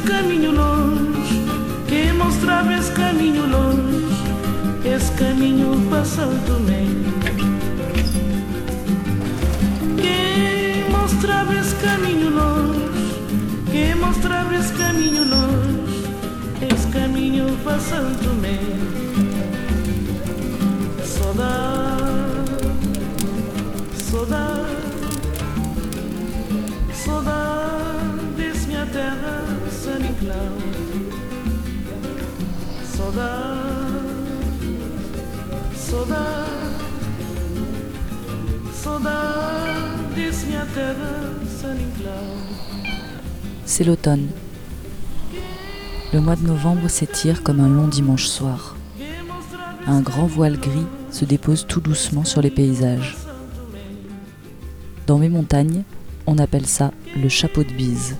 esse caminho longe, quem mostrava esse caminho longe, esse caminho Santo Tomé. Quem mostrava esse caminho longe, quem mostrava esse caminho longe, esse caminho Santo Tomé. Saudade, saudade, saudade C'est l'automne. Le mois de novembre s'étire comme un long dimanche soir. Un grand voile gris se dépose tout doucement sur les paysages. Dans mes montagnes, on appelle ça le chapeau de bise.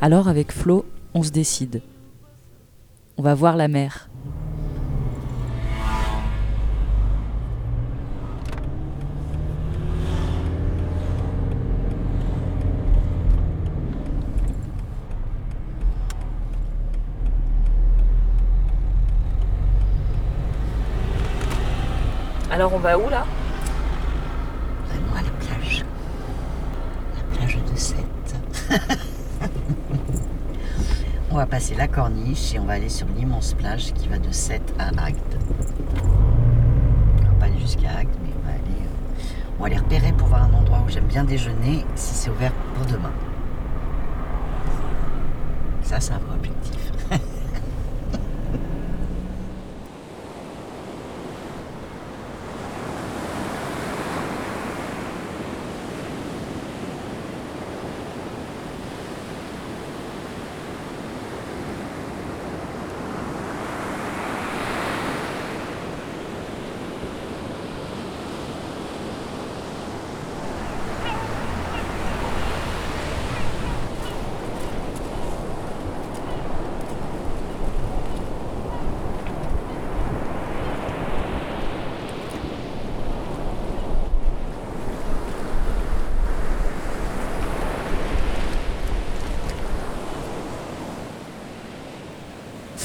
Alors avec Flo, on se décide. On va voir la mer. Alors on va où là? Vraiment à la plage. La plage de Sète. va passer la corniche et on va aller sur l'immense plage qui va de Sète à Agde. On va pas aller jusqu'à Agde, mais on va aller, euh, on va aller repérer pour voir un endroit où j'aime bien déjeuner si c'est ouvert pour demain. Ça, c'est un vrai objectif.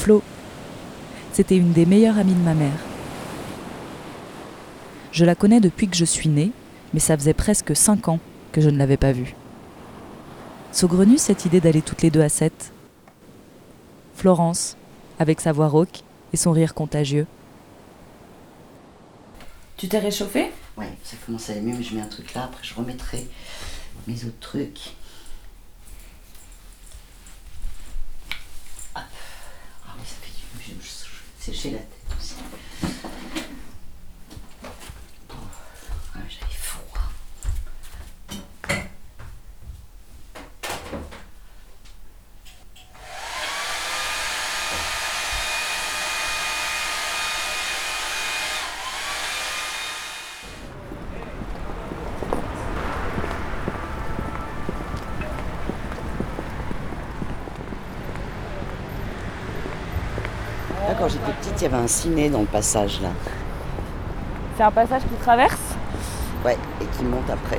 Flo. C'était une des meilleures amies de ma mère. Je la connais depuis que je suis née, mais ça faisait presque cinq ans que je ne l'avais pas vue. Saugrenue cette idée d'aller toutes les deux à 7. Florence, avec sa voix rauque et son rire contagieux. Tu t'es réchauffée Ouais, ça commence à aller mieux, mais je mets un truc là, après je remettrai mes autres trucs. Hop. Ah oui, ça fait du bien, je je- sécher Quand j'étais petite, il y avait un ciné dans le passage là. C'est un passage qui traverse Ouais, et qui monte après.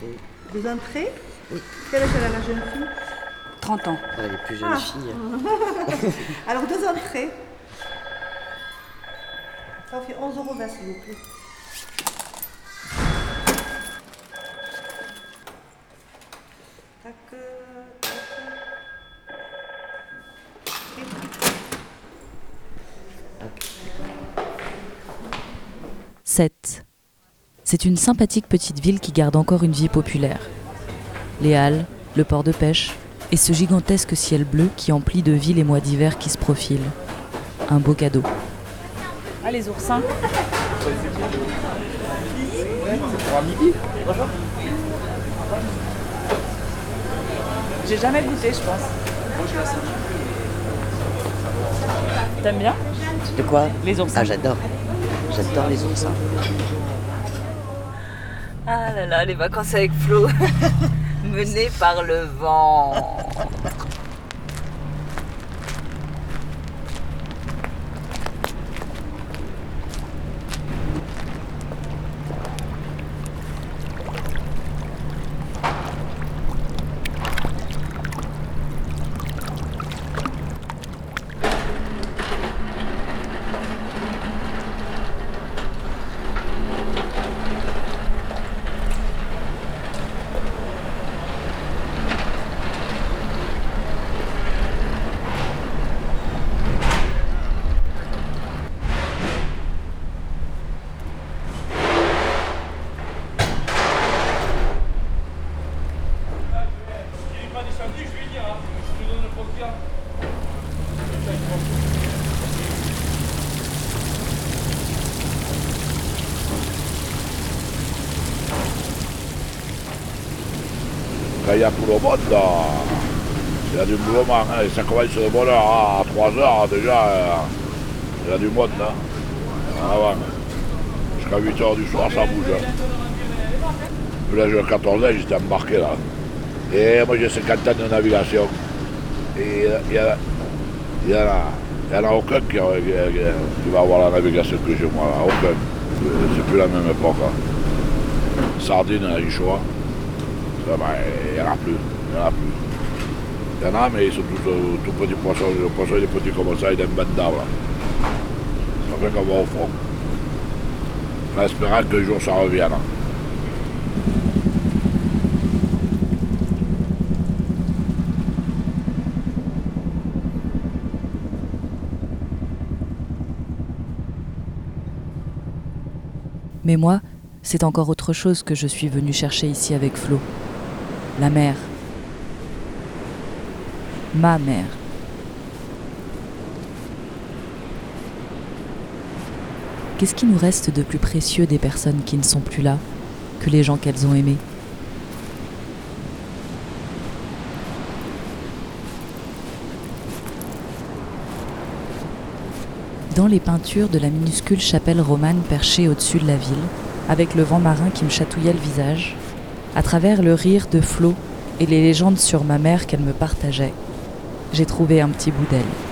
Bonjour. Vous entrez Quel âge elle a la jeune fille 30 ans. Elle est plus jeune Ah. fille. Alors deux entrées. Ça fait 11 euros s'il vous plaît. Tac, euh, tac. 7. C'est une sympathique petite ville qui garde encore une vie populaire. Les halles, le port de pêche et ce gigantesque ciel bleu qui emplit de vie les mois d'hiver qui se profilent. Un beau cadeau. Ah les oursins J'ai jamais goûté, je pense. T'aimes bien? De quoi? Les oursins. Ah, j'adore. J'adore les oursins. Ah là là, les vacances avec Flo. Menées par le vent. Il y a tout le monde, il y a du mouvement. Hein, et ça commence de bonne à 3 heures déjà. euh, il y a du monde. Hein, avant. Jusqu'à 8 heures du soir, ça bouge. hein. Là, j'ai 14 ans, j'étais embarqué là. Et moi, j'ai 50 ans de navigation. Et il y, a- il y, a- il y en a aucun qui, qui- qui va avoir la navigation que j'ai moi. Là. Aucun. C'est plus la même époque. hein. Sardine, un ben, il n'y en a plus. Il n'y en a plus. Il y en a, mais ils sont tous euh, tout petits poissons. Le poisson, il est petit comme ça, il est un banc d'arbres. Ça fait qu'on va au fond. En espérant qu'un jour ça revienne. Mais moi, c'est encore autre chose que je suis venu chercher ici avec Flo. La mer. Ma mère. Qu'est-ce qui nous reste de plus précieux des personnes qui ne sont plus là que les gens qu'elles ont aimés? Dans les peintures de la minuscule chapelle romane perchée au-dessus de la ville, avec le vent marin qui me chatouillait le visage, à travers le rire de Flo et les légendes sur ma mère qu'elle me partageait, j'ai trouvé un petit bout d'elle.